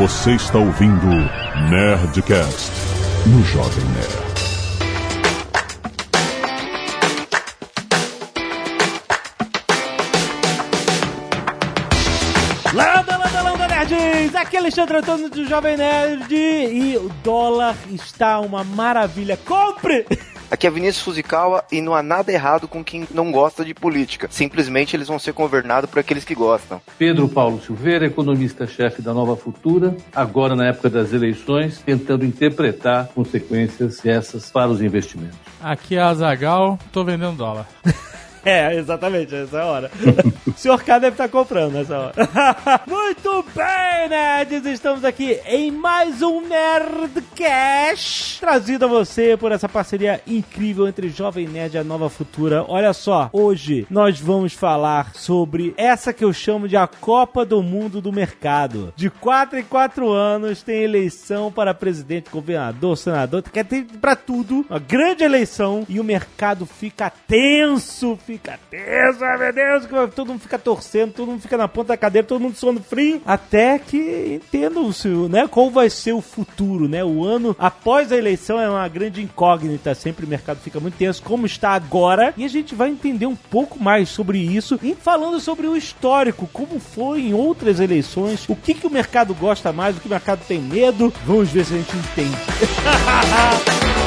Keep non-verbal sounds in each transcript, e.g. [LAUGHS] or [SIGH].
Você está ouvindo Nerdcast no Jovem Nerd. Landa, landa, landa, nerds! Aqui é Alexandre Antônio do Jovem Nerd e o dólar está uma maravilha. Compre! [LAUGHS] Aqui é Vinícius Fuzikawa e não há nada errado com quem não gosta de política. Simplesmente eles vão ser governados por aqueles que gostam. Pedro Paulo Silveira, economista-chefe da Nova Futura, agora na época das eleições, tentando interpretar consequências dessas para os investimentos. Aqui é a Zagal, tô vendendo dólar. [LAUGHS] É, exatamente, essa é a hora. [LAUGHS] o senhor K deve estar comprando nessa hora. [LAUGHS] Muito bem, nerds! Estamos aqui em mais um Nerdcast, trazido a você por essa parceria incrível entre Jovem Nerd e a Nova Futura. Olha só, hoje nós vamos falar sobre essa que eu chamo de a Copa do Mundo do Mercado. De 4 em 4 anos tem eleição para presidente, governador, senador, quer ter para tudo, uma grande eleição e o mercado fica tenso, fica tenso, ai meu Deus, todo mundo fica torcendo, todo mundo fica na ponta da cadeira, todo mundo suando frio, até que entendam-se, né, qual vai ser o futuro, né? O ano após a eleição é uma grande incógnita, sempre o mercado fica muito tenso, como está agora, e a gente vai entender um pouco mais sobre isso, e falando sobre o histórico, como foi em outras eleições, o que, que o mercado gosta mais, o que o mercado tem medo, vamos ver se a gente entende. [LAUGHS]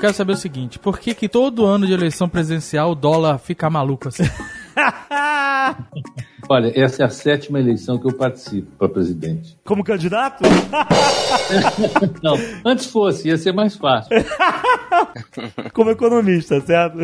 quero saber o seguinte, por que que todo ano de eleição presidencial o dólar fica maluco assim? [LAUGHS] Olha, essa é a sétima eleição que eu participo para presidente. Como candidato? [LAUGHS] Não, antes fosse, ia ser mais fácil. [LAUGHS] Como economista, certo?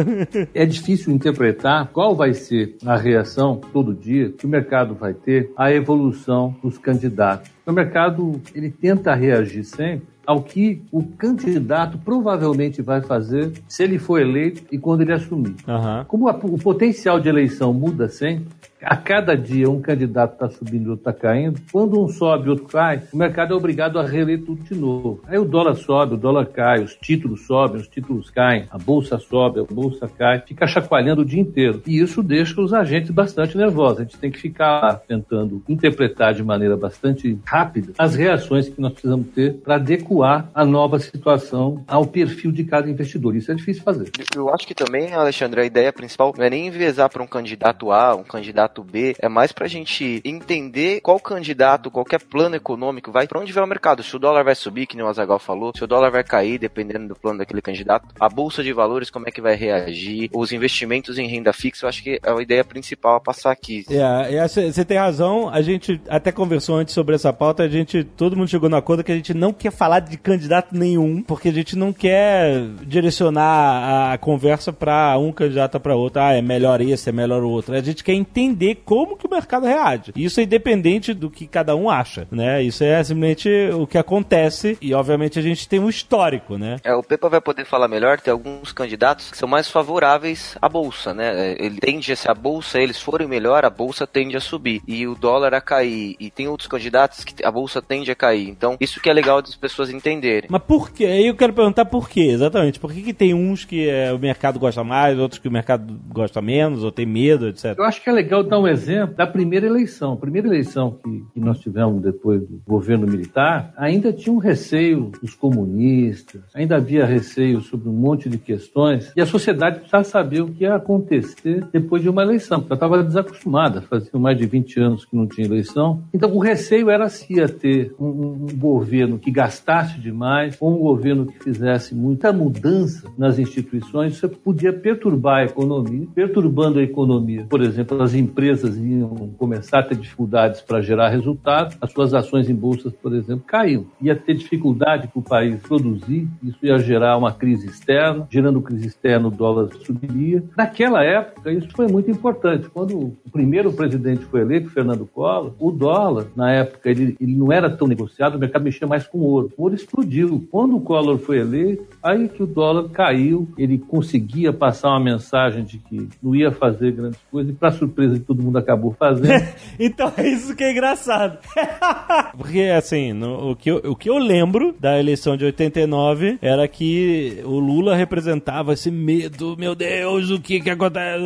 É difícil interpretar qual vai ser a reação todo dia que o mercado vai ter à evolução dos candidatos. O mercado ele tenta reagir sempre ao que o candidato provavelmente vai fazer se ele for eleito e quando ele assumir. Aham. Como a- o potencial de eleição muda sempre, a cada dia um candidato está subindo e outro está caindo. Quando um sobe e outro cai, o mercado é obrigado a reler tudo de novo. Aí o dólar sobe, o dólar cai, os títulos sobem, os títulos caem, a bolsa sobe, a bolsa cai, fica chacoalhando o dia inteiro. E isso deixa os agentes bastante nervosos. A gente tem que ficar tentando interpretar de maneira bastante rápida as reações que nós precisamos ter para adequar a nova situação ao perfil de cada investidor. Isso é difícil fazer. Eu acho que também, Alexandre, a ideia principal não é nem enviesar para um candidato A, um candidato B, é mais pra gente entender qual candidato, qualquer plano econômico vai para onde vai o mercado. Se o dólar vai subir, que nem o Azagal falou, se o dólar vai cair, dependendo do plano daquele candidato, a bolsa de valores, como é que vai reagir, os investimentos em renda fixa, eu acho que é a ideia principal a passar aqui. É, você tem razão. A gente até conversou antes sobre essa pauta. A gente, todo mundo chegou no acordo que a gente não quer falar de candidato nenhum, porque a gente não quer direcionar a conversa pra um candidato para outro. Ah, é melhor esse, é melhor o outro. A gente quer entender como que o mercado reage. Isso é independente do que cada um acha, né? Isso é simplesmente o que acontece e, obviamente, a gente tem um histórico, né? É, o Pepa vai poder falar melhor, tem alguns candidatos que são mais favoráveis à bolsa, né? É, Ele tende a se a bolsa, eles forem melhor, a bolsa tende a subir e o dólar a cair. E tem outros candidatos que a bolsa tende a cair. Então, isso que é legal das pessoas entenderem. Mas por quê? Aí eu quero perguntar por quê, exatamente. Por que, que tem uns que é, o mercado gosta mais, outros que o mercado gosta menos, ou tem medo, etc. Eu acho que é legal dar um exemplo da primeira eleição. A primeira eleição que, que nós tivemos depois do governo militar, ainda tinha um receio dos comunistas, ainda havia receio sobre um monte de questões, e a sociedade precisava saber o que ia acontecer depois de uma eleição, porque ela estava desacostumada, fazia mais de 20 anos que não tinha eleição. Então o receio era se ia ter um- um governo que gastasse demais, ou um governo que fizesse muita mudança nas instituições, isso podia perturbar a economia, perturbando a economia. Por exemplo, as empresas iam começar a ter dificuldades para gerar resultado, as suas ações em bolsas, por exemplo, caíam. Ia ter dificuldade para o país produzir, isso ia gerar uma crise externa, gerando crise externa, o dólar subiria. Naquela época, isso foi muito importante. Quando o primeiro presidente foi eleito, Fernando Collor, o dólar, na época, ele, ele não era tão negociado, o mercado mexia mais com ouro. O ouro explodiu. Quando o Collor foi eleito, aí que o dólar caiu, ele conseguia passar uma mensagem de que não ia fazer grandes coisas, e para surpresa de todo mundo acabou fazendo. [LAUGHS] Então é isso que é engraçado. [LAUGHS] Porque, assim, no- o, que eu, o que eu lembro da eleição de 89 era que o Lula representava esse medo, meu Deus, o que que acontece?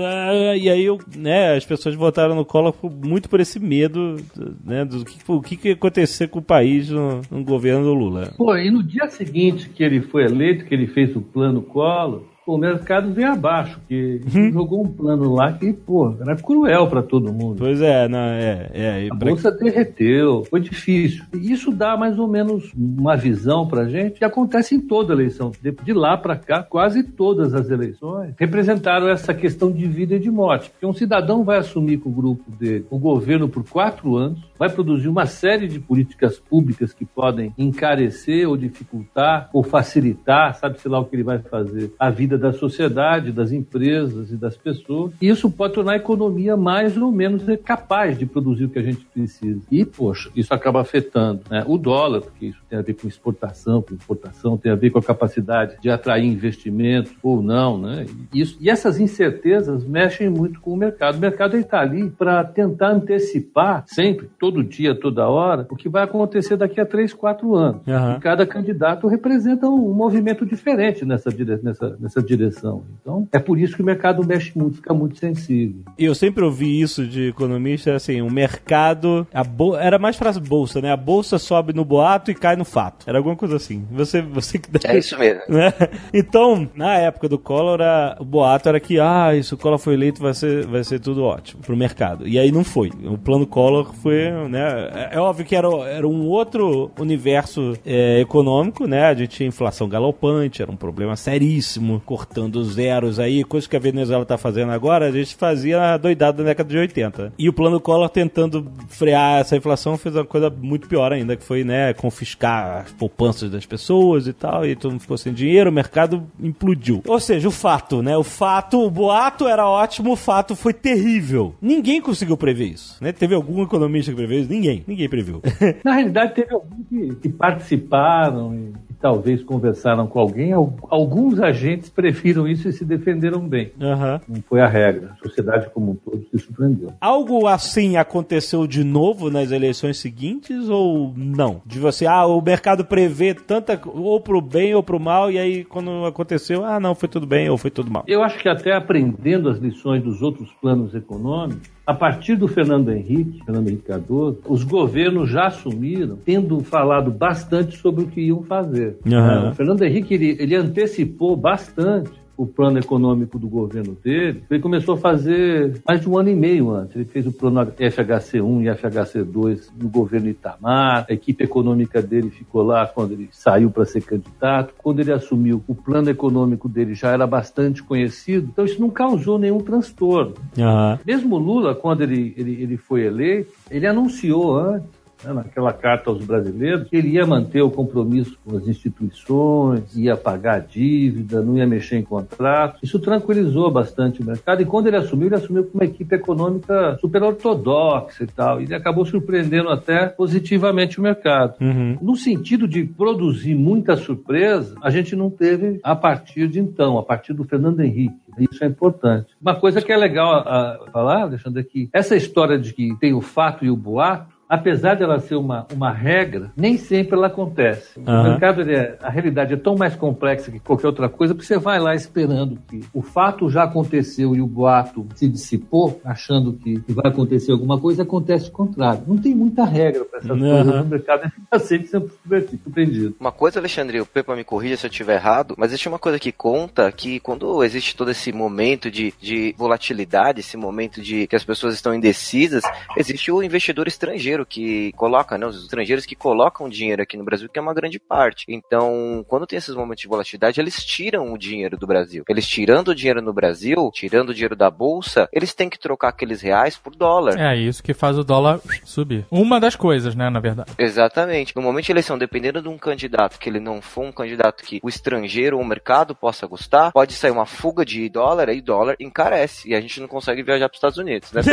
E aí, né, as pessoas votaram no Collor muito por esse medo, né, do que, o que, que ia acontecer com o país no, no governo do Lula. Pô, e no dia seguinte que ele foi eleito, que ele fez o plano Collor, o mercado veio abaixo, que Uhum. jogou um plano lá que, pô, era cruel para todo mundo. Pois é, não, é, é. A bolsa derreteu, foi difícil. E isso dá mais ou menos uma visão pra gente que acontece em toda eleição. De, de lá pra cá, quase todas as eleições representaram essa questão de vida e de morte. Porque um cidadão vai assumir com o grupo dele o governo por quatro anos, vai produzir uma série de políticas públicas que podem encarecer ou dificultar ou facilitar, sabe-se lá o que ele vai fazer, a vida da sociedade, das empresas e das pessoas. E isso pode tornar a economia mais ou menos capaz de produzir o que a gente precisa. E, poxa, isso acaba afetando né, o dólar, porque isso tem a ver com exportação, com importação, tem a ver com a capacidade de atrair investimento ou não. Né? E, isso, e essas incertezas mexem muito com o mercado. O mercado está ali para tentar antecipar sempre, todo dia, toda hora, o que vai acontecer daqui a três, quatro anos. Aham. E cada candidato representa um movimento diferente nessa, dire- nessa, nessa direção. Então, é por isso que o mercado mexe muito, fica muito sensível. E eu sempre ouvi isso de economista, assim, o mercado, a bol- era mais pra bolsa, né? A bolsa sobe no boato e cai no fato. Era alguma coisa assim. Você, você que É isso mesmo. [LAUGHS] né? Então, na época do Collor, a- o boato era que, ah, se o Collor foi eleito, vai ser, vai ser tudo ótimo pro mercado. E aí não foi. O plano Collor foi, né? É, é óbvio que era, era um outro universo é, econômico, né? A gente tinha inflação galopante, era um problema seríssimo, cortando os zeros aí, coisa que a Venezuela tá fazendo agora, a gente fazia doidado na década de 80. E o plano Collor tentando frear essa inflação fez uma coisa muito pior ainda, que foi, né, confiscar as poupanças das pessoas e tal, e todo mundo ficou sem dinheiro, o mercado implodiu. Ou seja, o fato, né, o fato, o boato era ótimo, o fato foi terrível. Ninguém conseguiu prever isso, né? Teve algum economista que preveu isso? Ninguém, ninguém previu. [LAUGHS] Na realidade, teve alguns que, que participaram e, talvez conversaram com alguém. Al- Alguns agentes prefiram isso e se defenderam bem. Aham. Não foi a regra. A sociedade como um todo se surpreendeu. Algo assim aconteceu de novo nas eleições seguintes ou não? De você, ah, o mercado prevê tanta ou pro bem ou pro mal e aí quando aconteceu, ah, não, foi tudo bem ou foi tudo mal. Eu acho que até aprendendo as lições dos outros planos econômicos, a partir do Fernando Henrique, Fernando Henrique Cardoso, os governos já assumiram, tendo falado bastante sobre o que iam fazer. Aham. O Fernando Henrique ele, ele antecipou bastante o plano econômico do governo dele. Ele começou a fazer mais de um ano e meio antes. Ele fez o plano FHC1 e FHC2 no governo Itamar. A equipe econômica dele ficou lá quando ele saiu para ser candidato. Quando ele assumiu, o plano econômico dele já era bastante conhecido. Então isso não causou nenhum transtorno. Aham. Mesmo Lula, quando ele, ele, ele foi eleito, ele anunciou antes, né, naquela carta aos brasileiros, que ele ia manter o compromisso com as instituições, ia pagar a dívida, não ia mexer em contrato. Isso tranquilizou bastante o mercado. E quando ele assumiu, ele assumiu com uma equipe econômica super ortodoxa e tal. E ele acabou surpreendendo até positivamente o mercado. Uhum. No sentido de produzir muita surpresa, a gente não teve a partir de então, a partir do Fernando Henrique. Isso é importante. Uma coisa que é legal a, a falar, Alexandre, é que essa história de que tem o fato e o boato, apesar de ela ser uma, uma regra, nem sempre ela acontece. Aham. O mercado, ele é- a realidade é tão mais complexa que qualquer outra coisa, porque você vai lá esperando que o fato já aconteceu e o boato se dissipou, achando que, vai acontecer alguma coisa, acontece o contrário. Não tem muita regra para essas Aham. coisas no mercado, fica sempre sempre surpreendido. Uma coisa, Alexandre, o Pepa me corrija se eu estiver errado, mas existe uma coisa que conta que quando existe todo esse momento de, de volatilidade, esse momento de que as pessoas estão indecisas, existe o investidor estrangeiro que coloca, né, os estrangeiros que colocam dinheiro aqui no Brasil, que é uma grande parte. Então, quando tem esses momentos de volatilidade, eles tiram o dinheiro do Brasil. Eles tirando o dinheiro no Brasil, tirando o dinheiro da bolsa, eles têm que trocar aqueles reais por dólar. É isso que faz o dólar subir. Uma das coisas, né, na verdade. Exatamente. No momento de eleição, dependendo de um candidato que ele não for um candidato que o estrangeiro ou o mercado possa gostar, pode sair uma fuga de dólar e dólar encarece. E a gente não consegue viajar para os Estados Unidos, né? [LAUGHS]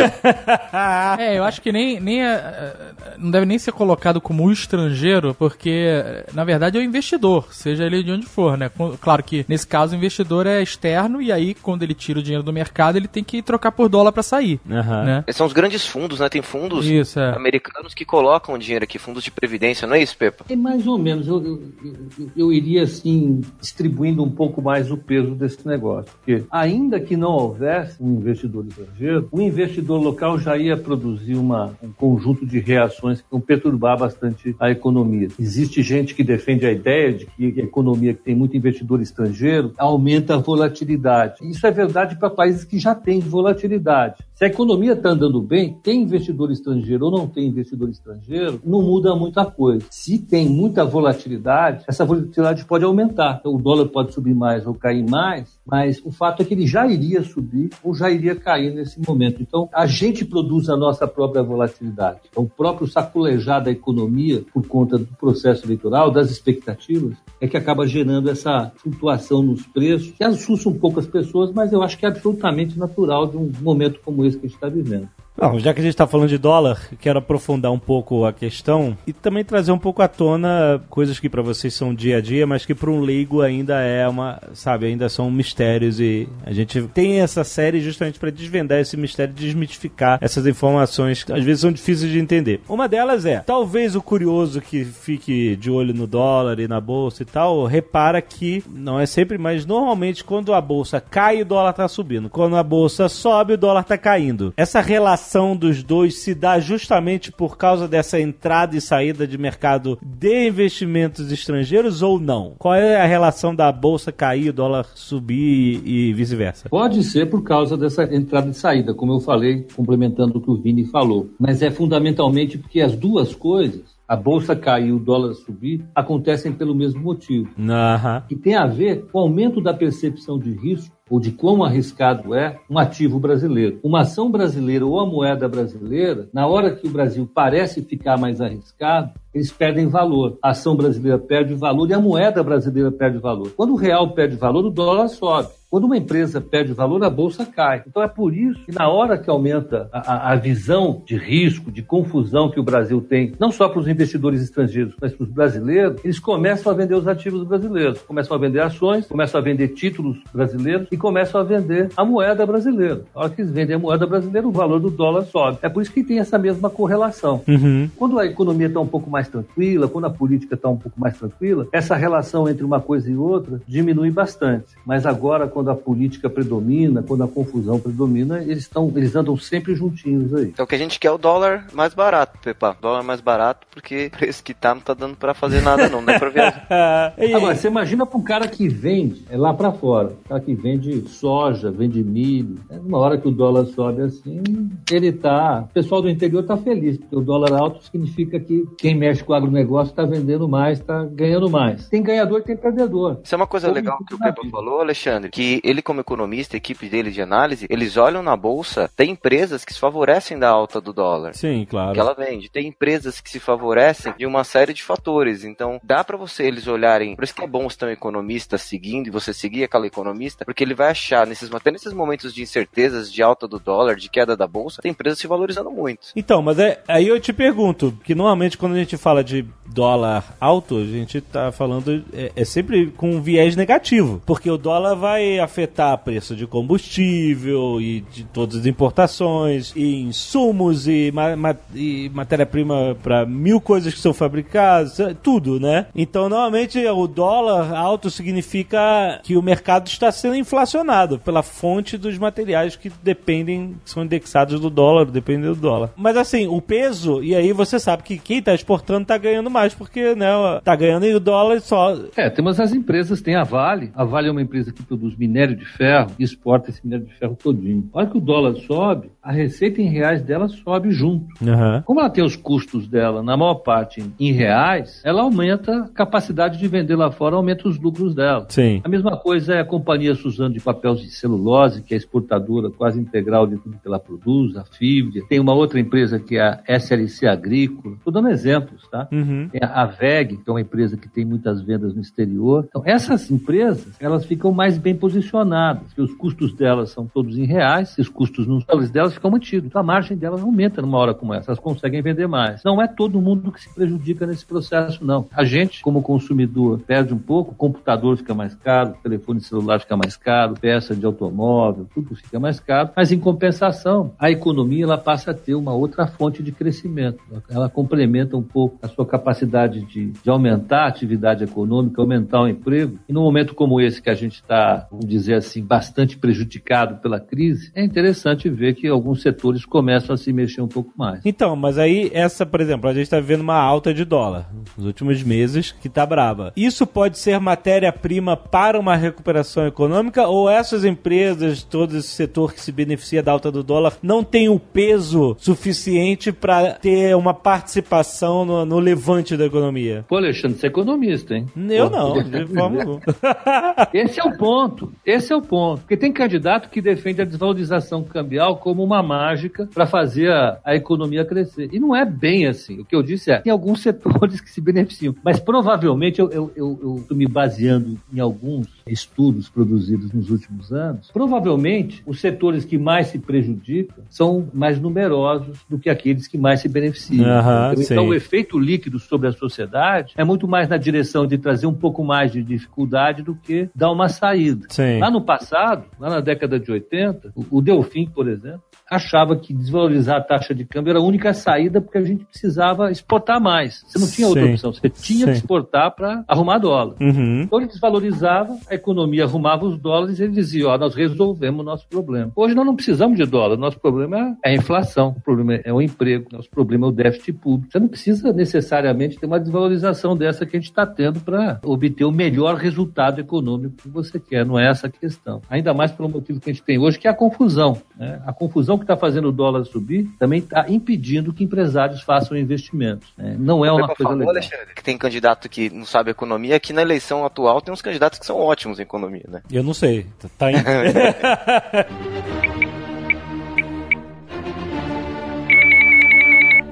[LAUGHS] É, eu acho que nem, nem a- não deve nem ser colocado como o estrangeiro, porque na verdade é o investidor, seja ele de onde for, né? Claro que nesse caso o investidor é externo e aí quando ele tira o dinheiro do mercado ele tem que trocar por dólar para sair, uhum. né? São os grandes fundos, né? Tem fundos isso, é. americanos que colocam dinheiro aqui, fundos de previdência, não é isso, Pepa? É mais ou menos. Eu, eu, eu, eu iria assim distribuindo um pouco mais o peso desse negócio, porque ainda que não houvesse um investidor estrangeiro, o investidor local já ia produzir uma, um conjunto de reações que vão perturbar bastante a economia. Existe gente que defende a ideia de que a economia que tem muito investidor estrangeiro aumenta a volatilidade. Isso é verdade para países que já têm volatilidade. Se a economia está andando bem, tem investidor estrangeiro ou não tem investidor estrangeiro, não muda muita coisa. Se tem muita volatilidade, essa volatilidade pode aumentar. Então, o dólar pode subir mais ou cair mais, mas o fato é que ele já iria subir ou já iria cair nesse momento. Então, a gente produz a nossa própria volatilidade. Então, próprio saculejar da economia, por conta do processo eleitoral, das expectativas, é que acaba gerando essa flutuação nos preços, que assusta um pouco as pessoas, mas eu acho que é absolutamente natural de um momento como esse que a gente está vivendo. Não, já que a gente está falando de dólar, quero aprofundar um pouco a questão e também trazer um pouco à tona coisas que para vocês são dia a dia, mas que para um leigo ainda é uma, sabe, ainda são mistérios e a gente tem essa série justamente para desvendar esse mistério, desmitificar essas informações que às vezes são difíceis de entender. Uma delas é, talvez o curioso que fique de olho no dólar e na bolsa e tal, repara que não é sempre, mas normalmente quando a bolsa cai, o dólar está subindo. Quando a bolsa sobe, o dólar está caindo. Essa relação relação dos dois se dá justamente por causa dessa entrada e saída de mercado de investimentos estrangeiros ou não? Qual é a relação da bolsa cair, dólar subir e vice-versa? Pode ser por causa dessa entrada e saída, como eu falei, complementando o que o Vini falou. Mas é fundamentalmente porque as duas coisas a bolsa cair e o dólar subir acontecem pelo mesmo motivo. Uhum. Que tem a ver com o aumento da percepção de risco ou de quão arriscado é um ativo brasileiro. Uma ação brasileira ou a moeda brasileira, na hora que o Brasil parece ficar mais arriscado, eles perdem valor. A ação brasileira perde valor e a moeda brasileira perde valor. Quando o real perde valor, o dólar sobe. Quando uma empresa perde valor, a bolsa cai. Então é por isso que na hora que aumenta a, a visão de risco, de confusão que o Brasil tem, não só para os investidores estrangeiros, mas para os brasileiros, eles começam a vender os ativos brasileiros, começam a vender ações, começam a vender títulos brasileiros e começam a vender a moeda brasileira. Na hora que eles vendem a moeda brasileira, o valor do dólar sobe. É por isso que tem essa mesma correlação. Uhum. Quando a economia está um pouco mais tranquila, quando a política está um pouco mais tranquila, essa relação entre uma coisa e outra diminui bastante. Mas agora, quando a política predomina, quando a confusão predomina, eles estão, eles andam sempre juntinhos aí. Então o que a gente quer é o dólar mais barato, Pepa. Dólar mais barato, porque o preço que tá não tá dando para fazer nada não, não dá pra viajar. [LAUGHS] Agora, você imagina para um cara que vende é lá para fora, um cara que vende soja, vende milho, é uma hora que o dólar sobe assim, ele tá, o pessoal do interior tá feliz, porque o dólar alto significa que quem mexe com o agronegócio tá vendendo mais, tá ganhando mais. Tem ganhador, tem perdedor. Isso é uma coisa legal que o Pepa falou, Alexandre, que ele, como economista, a equipe dele de análise, eles olham na bolsa, tem empresas que se favorecem da alta do dólar. Sim, claro. Que ela vende. Tem empresas que se favorecem de uma série de fatores. Então, dá para você eles olharem. Por isso que é bom você ter um economista seguindo e você seguir aquela economista, porque ele vai achar, nesses, até nesses momentos de incertezas, de alta do dólar, de queda da bolsa, tem empresas se valorizando muito. Então, mas é, aí eu te pergunto, que normalmente quando a gente fala de dólar alto, a gente tá falando é, é sempre com um viés negativo, porque o dólar vai afetar preço de combustível e de todas as importações, e insumos e, ma ma e matéria-prima para mil coisas que são fabricadas, é, tudo, né? Então, normalmente, o dólar alto significa que o mercado está sendo inflacionado pela fonte dos materiais que dependem, são indexados do dólar, dependem do dólar. Mas assim, o peso, e aí você sabe que quem está exportando está ganhando mais, porque, né, tá ganhando e o dólar só. É, temos as empresas, tem a Vale. A Vale é uma empresa que produz minério de ferro e exporta esse minério de ferro todinho. A hora que o dólar sobe, a receita em reais dela sobe junto. Uhum. Como ela tem os custos dela, na maior parte em reais, ela aumenta a capacidade de vender lá fora, aumenta os lucros dela. Sim. A mesma coisa é a companhia Suzano de papéis de celulose, que é exportadora quase integral de tudo que ela produz, a Fibria. Tem uma outra empresa que é a SLC Agrícola. Estou dando exemplos, tá? Uhum. Tem a VEG, que é uma empresa que tem muitas vendas no exterior. Então, essas empresas, elas ficam mais bem posicionadas posicionadas, que os custos delas são todos em reais, e os custos nos dólares delas ficam mantidos. Então a margem delas aumenta numa hora como essa, elas conseguem vender mais. Não é todo mundo que se prejudica nesse processo, não. A gente, como consumidor, perde um pouco, o computador fica mais caro, o telefone celular fica mais caro, peça de automóvel, tudo fica mais caro, mas em compensação, a economia ela passa a ter uma outra fonte de crescimento. Ela complementa um pouco a sua capacidade de, de aumentar a atividade econômica, aumentar o emprego. E num momento como esse que a gente está, vamos dizer assim, bastante prejudicado pela crise, é interessante ver que alguns setores começam a se mexer um pouco mais. Então, mas aí essa, por exemplo, a gente está vendo uma alta de dólar nos últimos meses que tá braba. Isso pode ser matéria-prima para uma recuperação econômica ou essas empresas, todo esse setor que se beneficia da alta do dólar, não tem o peso suficiente para ter uma participação no, no, levante da economia? Pô, Alexandre, você é economista, hein? Eu não, de forma alguma. [LAUGHS] Esse é o ponto. Esse é o ponto. Porque tem candidato que defende a desvalorização cambial como uma mágica para fazer a, a economia crescer. E não é bem assim. O que eu disse é, tem alguns setores [LAUGHS] que se beneficiam. Mas provavelmente, eu estou me baseando em alguns estudos produzidos nos últimos anos, provavelmente os setores que mais se prejudicam são mais numerosos do que aqueles que mais se beneficiam. Uhum, então, o efeito líquido sobre a sociedade é muito mais na direção de trazer um pouco mais de dificuldade do que dar uma saída. Sim. Lá no passado, lá na década de 80, o Delfim, por exemplo, achava que desvalorizar a taxa de câmbio era a única saída porque a gente precisava exportar mais. Você não tinha outra Sim. opção, você tinha Sim. que exportar para arrumar dólar. Uhum. Então ele desvalorizava, a economia arrumava os dólares e ele dizia, ó, nós resolvemos o nosso problema. Hoje nós não precisamos de dólar, nosso problema é a inflação, o problema é o emprego, nosso problema é o déficit público. Você não precisa necessariamente ter uma desvalorização dessa que a gente está tendo para obter o melhor resultado econômico que você quer, não é essa a questão. Ainda mais pelo motivo que a gente tem hoje, que é a confusão. Né? A confusão que está fazendo o dólar subir também está impedindo que empresários façam investimentos. Né? Não é uma coisa falou, legal. Alexandre, que tem candidato que não sabe economia, aqui na eleição atual tem uns candidatos que são ótimos em economia, né? Eu não sei. Tá indo. [LAUGHS]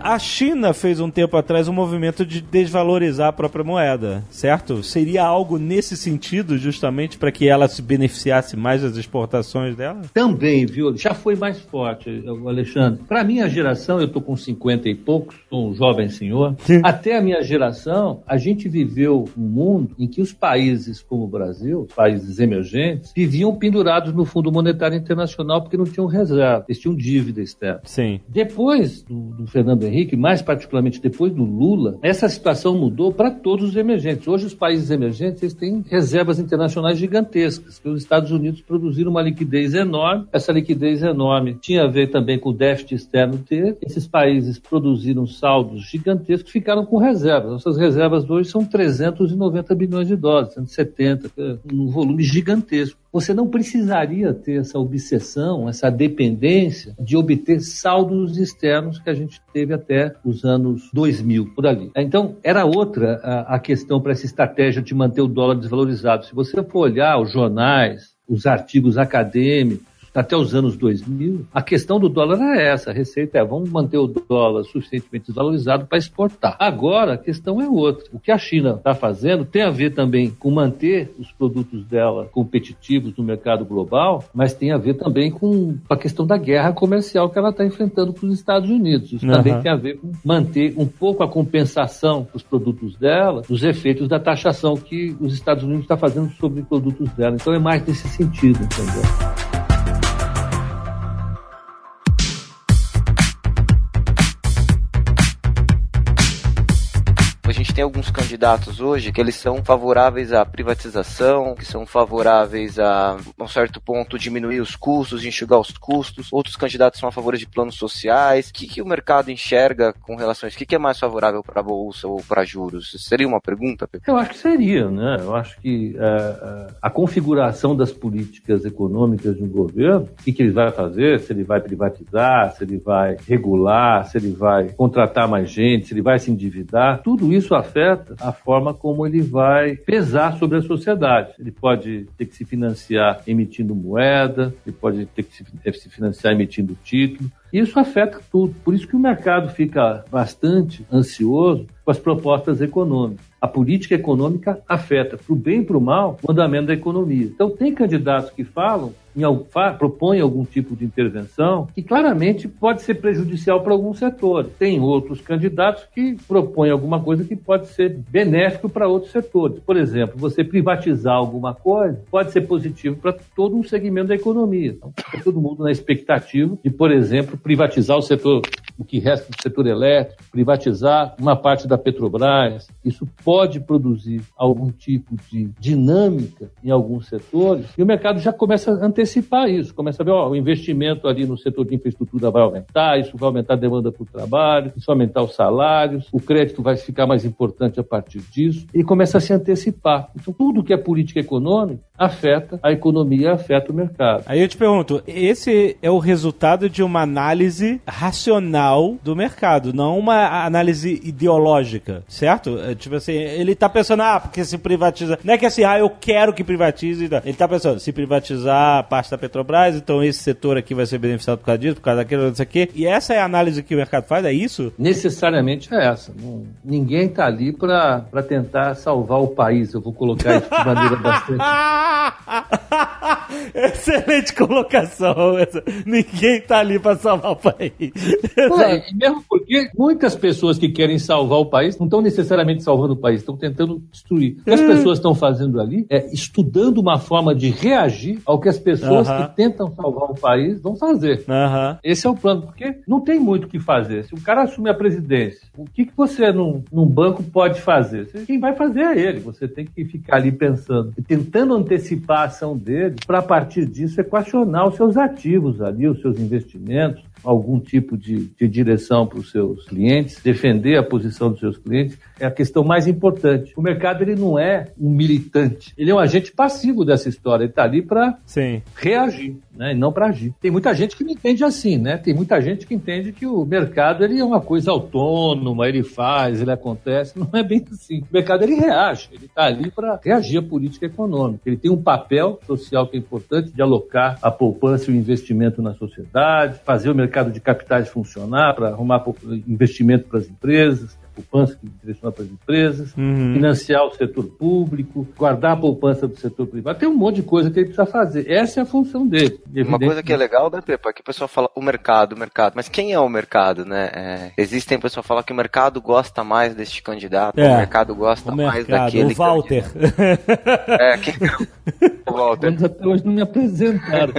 a China fez um tempo atrás um movimento de desvalorizar a própria moeda, certo? Seria algo nesse sentido, justamente para que ela se beneficiasse mais das exportações dela? Também, viu? Já foi mais forte, Alexandre. Para minha geração, eu tô com 50 e poucos, sou um jovem senhor. Até a minha geração, a gente viveu um mundo em que os países como o Brasil, países emergentes, viviam pendurados no Fundo Monetário Internacional porque não tinham reserva, eles tinham dívida externa. Sim. Depois do, do Fernando Henrique, Henrique, mais particularmente depois do Lula, essa situação mudou para todos os emergentes. Hoje, os países emergentes têm reservas internacionais gigantescas, que os Estados Unidos produziram uma liquidez enorme. Essa liquidez enorme tinha a ver também com o déficit externo ter. Esses países produziram saldos gigantescos, ficaram com reservas. Nossas reservas hoje são 390 bilhões de dólares, 170, um volume gigantesco você não precisaria ter essa obsessão, essa dependência de obter saldos externos que a gente teve até os anos 2000, por ali. Então, era outra a, a questão para essa estratégia de manter o dólar desvalorizado. Se você for olhar os jornais, os artigos acadêmicos, até os anos 2000, a questão do dólar é essa. A receita é vamos manter o dólar suficientemente desvalorizado para exportar. Agora, a questão é outra. O que a China está fazendo tem a ver também com manter os produtos dela competitivos no mercado global, mas tem a ver também com a questão da guerra comercial que ela está enfrentando com os Estados Unidos. Isso uhum. também tem a ver com manter um pouco a compensação dos produtos dela, dos efeitos da taxação que os Estados Unidos está fazendo sobre produtos dela. Então é mais nesse sentido, entendeu? Tem alguns candidatos hoje que eles são favoráveis à privatização, que são favoráveis a, a um certo ponto, diminuir os custos, enxugar os custos. Outros candidatos são a favor de planos sociais. O que, que o mercado enxerga com relação a isso? O que, que é mais favorável para a Bolsa ou para juros? Seria uma pergunta? Eu acho que seria, né? Eu acho que uh, a configuração das políticas econômicas de um governo, o que, que ele vai fazer, se ele vai privatizar, se ele vai regular, se ele vai contratar mais gente, se ele vai se endividar, tudo isso afeta a forma como ele vai pesar sobre a sociedade. Ele pode ter que se financiar emitindo moeda, ele pode ter que se financiar emitindo título, Isso afeta tudo. Por isso que o mercado fica bastante ansioso com as propostas econômicas. A política econômica afeta, para o bem e para o mal, o andamento da economia. Então, tem candidatos que falam, em, propõem algum tipo de intervenção que claramente pode ser prejudicial para algum setor. Tem outros candidatos que propõem alguma coisa que pode ser benéfico para outros setores. Por exemplo, você privatizar alguma coisa pode ser positivo para todo um segmento da economia. Então, todo mundo na expectativa de, por exemplo, privatizar o setor o que resta do setor elétrico, privatizar uma parte da Petrobras. Isso pode produzir algum tipo de dinâmica em alguns setores e o mercado já começa a antecipar isso, começa a ver, ó, o investimento ali no setor de infraestrutura vai aumentar, isso vai aumentar a demanda por trabalho, isso vai aumentar os salários, o crédito vai ficar mais importante a partir disso, e começa a se antecipar. Então, tudo que é política econômica afeta a economia, afeta o mercado. Aí eu te pergunto, esse é o resultado de uma análise racional do mercado, não uma análise ideológica, certo? É, tipo assim, ele tá pensando, ah, porque se privatiza. Não é que assim, ah, eu quero que privatize. Ele tá pensando, se privatizar parte da Petrobras, então esse setor aqui vai ser beneficiado por causa disso, por causa daquilo, isso aqui. E essa é a análise que o mercado faz, é isso? Necessariamente é essa. Não, ninguém tá ali para tentar salvar o país. Eu vou colocar isso de maneira bastante. [LAUGHS] Excelente colocação. Ninguém tá ali para salvar o país. É, mesmo porque muitas pessoas que querem salvar o país não estão necessariamente salvando o país, estão tentando destruir. O que as hum. pessoas estão fazendo ali é estudando uma forma de reagir ao que as pessoas uh -huh. que tentam salvar o país vão fazer. Uh -huh. Esse é o plano, porque não tem muito o que fazer. Se o cara assume a presidência, o que, que você num, num banco pode fazer? Quem vai fazer é ele. Você tem que ficar ali pensando, tentando antecipar a ação dele, para a partir disso equacionar os seus ativos ali, os seus investimentos, algum tipo de, de direção para os seus clientes, defender a posição dos seus clientes, é a questão mais importante. O mercado ele não é um militante, ele é um agente passivo dessa história, ele está ali para reagir. Né, e não para agir. Tem muita gente que não entende assim, né? Tem muita gente que entende que o mercado ele é uma coisa autônoma, ele faz, ele acontece. Não é bem assim. O mercado ele reage, ele está ali para reagir à política econômica. Ele tem um papel social que é importante de alocar a poupança e o investimento na sociedade, fazer o mercado de capitais funcionar, para arrumar investimento para as empresas, poupança que direciona para as empresas, uhum. financiar o setor público, guardar a poupança do setor privado. Tem um monte de coisa que ele precisa fazer. Essa é a função dele. Uma coisa que é legal, né, Pepa, é que o pessoal fala o mercado, o mercado. Mas quem é o mercado, né? É, existem pessoas que falam que o mercado gosta mais deste candidato, é, o mercado gosta o mais mercado, daquele. O Walter. É, quem é o Walter? até hoje não me apresentaram.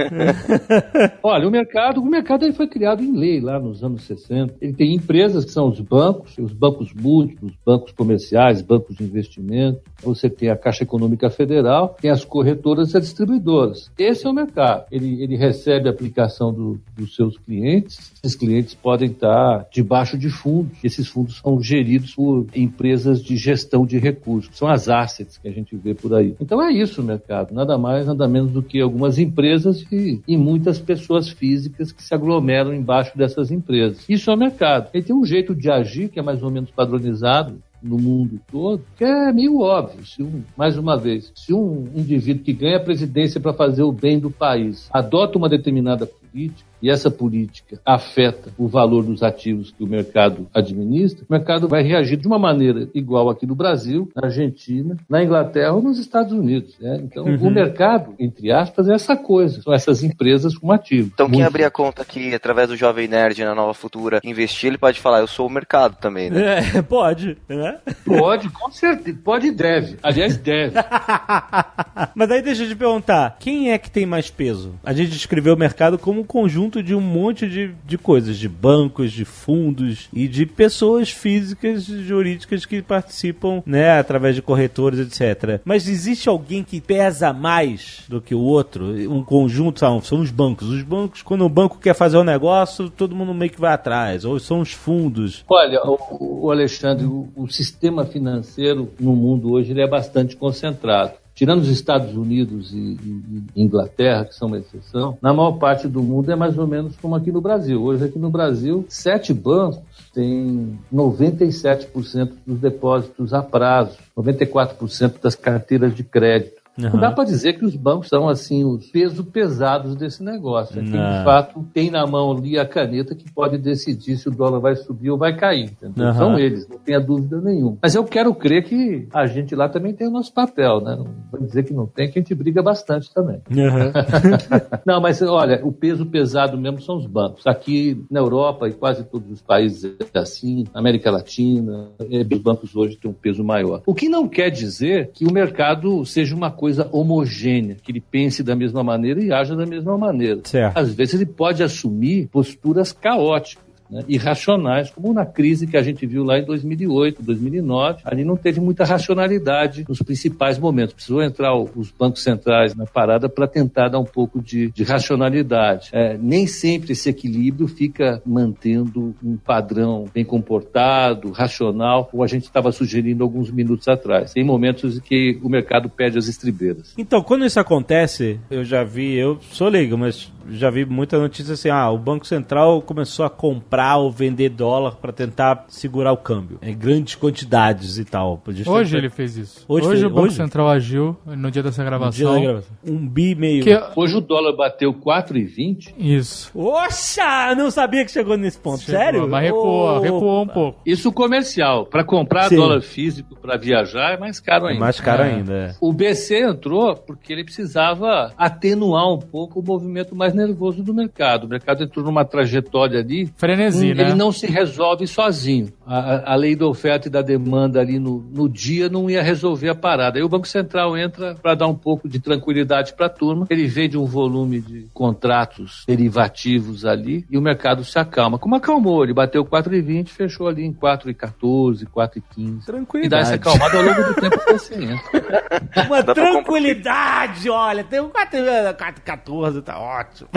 [LAUGHS] Olha, o mercado, o mercado ele foi criado em lei lá nos anos 60. Ele tem empresas que são os bancos, os bancos bancos múltiplos, bancos comerciais, bancos de investimento. Você tem a Caixa Econômica Federal, tem as corretoras e as distribuidoras. Esse é o mercado. Ele, ele recebe a aplicação do, dos seus clientes. Esses clientes podem estar debaixo de fundos. Esses fundos são geridos por empresas de gestão de recursos. São as assets que a gente vê por aí. Então é isso o mercado. Nada mais, nada menos do que algumas empresas e, e muitas pessoas físicas que se aglomeram embaixo dessas empresas. Isso é o mercado. Ele tem um jeito de agir que é mais ou menos padronizado no mundo todo, que é meio óbvio. Se um, mais uma vez, se um indivíduo que ganha a presidência para fazer o bem do país adota uma determinada política, e essa política afeta o valor dos ativos que o mercado administra, o mercado vai reagir de uma maneira igual aqui no Brasil, na Argentina, na Inglaterra ou nos Estados Unidos. Né? Então, uhum. o mercado, entre aspas, é essa coisa, são essas empresas com ativos. Então, quem abrir a conta aqui através do Jovem Nerd na Nova Futura investir, ele pode falar, eu sou o mercado também, né? É, [LAUGHS] pode, né? Pode, com certeza. Pode e deve. Aliás, deve. [LAUGHS] Mas aí deixa eu te perguntar, quem é que tem mais peso? A gente descreveu o mercado como um conjunto conjunto de um monte de, de coisas, de bancos, de fundos e de pessoas físicas jurídicas que participam, né, através de corretores, etc. Mas existe alguém que pesa mais do que o outro? Um conjunto, sabe, são os bancos. Os bancos, quando o banco quer fazer um negócio, todo mundo meio que vai atrás. Ou são os fundos. Olha, o, o Alexandre, o, o sistema financeiro no mundo hoje ele é bastante concentrado tirando os Estados Unidos e, e, e, Inglaterra, que são uma exceção, na maior parte do mundo é mais ou menos como aqui no Brasil. Hoje aqui no Brasil, sete bancos têm 97% dos depósitos a prazo, 94% das carteiras de crédito. Uhum. Não dá para dizer que os bancos são assim os pesos pesados desse negócio. É que, de fato, tem na mão ali a caneta que pode decidir se o dólar vai subir ou vai cair. Uhum. São eles, não tenha dúvida nenhuma. Mas eu quero crer que a gente lá também tem o nosso papel, né? Não vou dizer que não tem, que a gente briga bastante também. Uhum. [LAUGHS] não, mas olha, o peso pesado mesmo são os bancos. Aqui na Europa e quase todos os países é assim, América Latina, é, os bancos hoje têm um peso maior. O que não quer dizer que o mercado seja uma coisa homogênea, que ele pense da mesma maneira e haja da mesma maneira. Certo. Às vezes ele pode assumir posturas caóticas né, irracionais, como na crise que a gente viu lá em 2008, 2009. Ali não teve muita racionalidade nos principais momentos. Precisou entrar os bancos centrais na parada para tentar dar um pouco de, de racionalidade. É, nem sempre esse equilíbrio fica mantendo um padrão bem comportado, racional, como a gente estava sugerindo alguns minutos atrás. Tem momentos em que o mercado perde as estribeiras. Então, quando isso acontece, eu já vi, eu sou leigo, mas já vi muita notícia assim, ah, o Banco Central começou a comprar ou vender dólar para tentar segurar o câmbio. Em grandes quantidades e tal. Hoje ele fez isso. Hoje, hoje fez, o Banco hoje? Central agiu no dia dessa gravação. Dia gravação. Um bi meio. Que... Hoje o dólar bateu 4,20. Isso. Oxa! Não sabia que chegou nesse ponto. Chegou, Sério? Mas recuou, oh. recuou um pouco. Isso comercial. Para comprar Sim. dólar físico para viajar é mais caro ainda. É mais caro é. ainda, é. O BC entrou porque ele precisava atenuar um pouco o movimento mais nervoso do mercado. O mercado entrou numa trajetória ali. Frenesi, né? Ele não se resolve sozinho. A, a, lei da oferta e da demanda ali no, no dia não ia resolver a parada. Aí o Banco Central entra para dar um pouco de tranquilidade para a turma. Ele vende um volume de contratos derivativos ali e o mercado se acalma. Como acalmou? Ele bateu 4,20, fechou ali em 4,14, 4,15. Tranquilidade. E dá essa acalmada ao longo do tempo que você entra. Uma tranquilidade, olha, tem um 4,14, tá ótimo.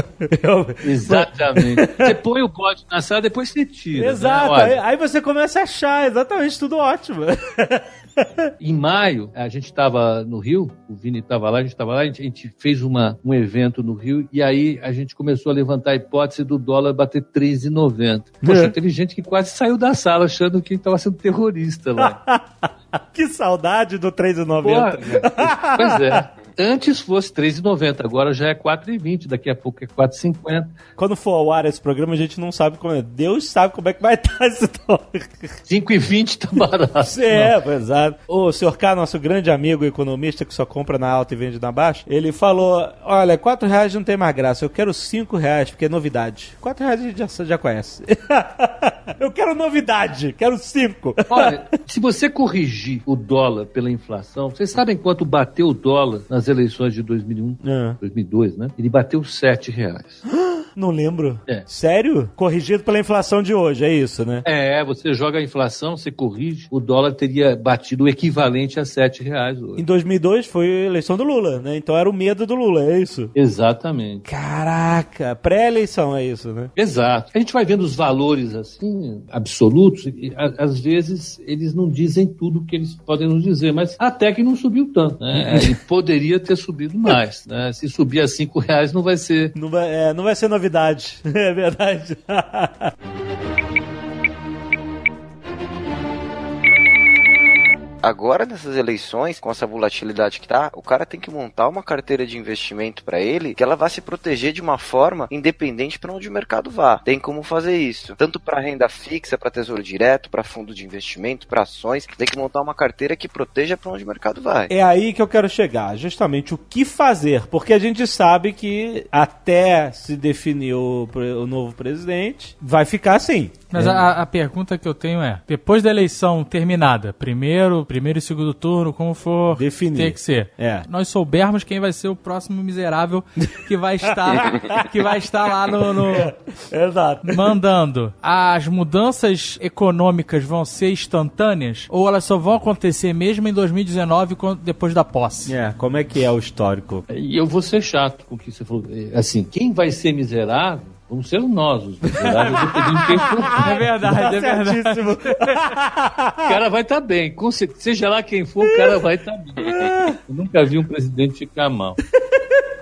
Exatamente. Você põe o bode na depois você tira. Né? Exato. Né? Aí, aí, você começa a achar, exatamente, tudo ótimo. [LAUGHS] em maio, a gente estava no Rio, o Vini estava lá, a gente estava lá, a gente, a gente, fez uma, um evento no Rio e aí a gente começou a levantar a hipótese do dólar bater 13,90. [LAUGHS] Poxa, teve gente que quase saiu da sala achando que estava sendo terrorista lá. [LAUGHS] que saudade do 3,90. Pois é. Antes fosse 3,90, agora já é 4,20, daqui a pouco é 4,50. Quando for ao ar esse programa, a gente não sabe como é. Deus sabe como é que vai [LAUGHS] estar esse dólar. 5,20 tá barato. [LAUGHS] É, exato. O senhor K, nosso grande amigo economista que só compra na alta e vende na baixa, ele falou: olha, 4 reais não tem mais graça, eu quero 5 reais, porque é novidade. 4 reais a gente já, já conhece. [LAUGHS] eu quero novidade, quero 5. Olha, se você corrigir o dólar pela inflação, vocês sabem quanto bateu o dólar nas eleições de 2001, é. 2002, né? Ele bateu 7 reais. [GASPS] Não lembro. É. Sério? Corrigido pela inflação de hoje, é isso, né? É, você joga a inflação, você corrige, o dólar teria batido o equivalente a 7 reais hoje. Em 2002 foi a eleição do Lula, né? Então era o medo do Lula, é isso? Exatamente. Caraca, pré-eleição é isso, né? Exato. A gente vai vendo os valores assim, absolutos, e, às vezes eles não dizem tudo que eles podem nos dizer, mas até que não subiu tanto, né? Ele [LAUGHS] poderia poderia ter subido mais. Né? Se subir a 5 reais não vai ser. Não vai, é, não vai ser novidade. [LAUGHS] É verdade. [LAUGHS] Agora, nessas eleições, com essa volatilidade que tá, o cara tem que montar uma carteira de investimento para ele que ela vá se proteger de uma forma independente para onde o mercado vá. Tem como fazer isso, tanto para renda fixa, para tesouro direto, para fundo de investimento, para ações. Tem que montar uma carteira que proteja para onde o mercado vai. É aí que eu quero chegar, justamente o que fazer, porque a gente sabe que até se definir o, o novo presidente, vai ficar assim. Mas é. a, a, pergunta que eu tenho é: depois da eleição terminada, primeiro, primeiro e segundo turno, como for Definir. ter que ser, é. nós soubermos quem vai ser o próximo miserável que vai estar, [LAUGHS] que vai estar lá no, no Exato. mandando. As mudanças econômicas vão ser instantâneas ou elas só vão acontecer mesmo em 2019 depois da posse? É, como é que é o histórico? E eu vou ser chato com o que você falou. Assim, quem vai ser miserável Vamos ser nós, os miseráveis, dependendo de quem for. É verdade, é verdade. [LAUGHS] o cara vai estar tá bem. Seja lá quem for, o cara vai estar tá bem. Eu nunca vi um presidente ficar mal.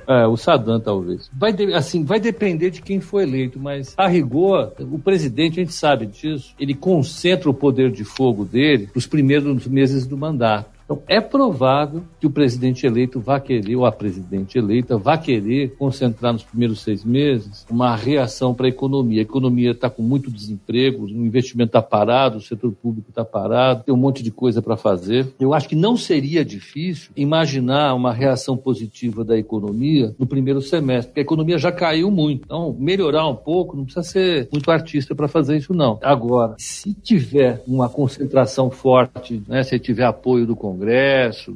É, o Saddam, talvez. Vai, de, assim, vai depender de quem for eleito, mas a rigor, o presidente, a gente sabe disso, ele concentra o poder de fogo dele nos primeiros meses do mandato. Então, é provável que o presidente eleito vá querer, ou a presidente eleita, vá querer concentrar nos primeiros seis meses uma reação para a economia. A economia está com muito desemprego, o investimento está parado, o setor público está parado, tem um monte de coisa para fazer. Eu acho que não seria difícil imaginar uma reação positiva da economia no primeiro semestre, porque a economia já caiu muito. Então, melhorar um pouco, não precisa ser muito artista para fazer isso, não. Agora, se tiver uma concentração forte, né, se tiver apoio do Congresso,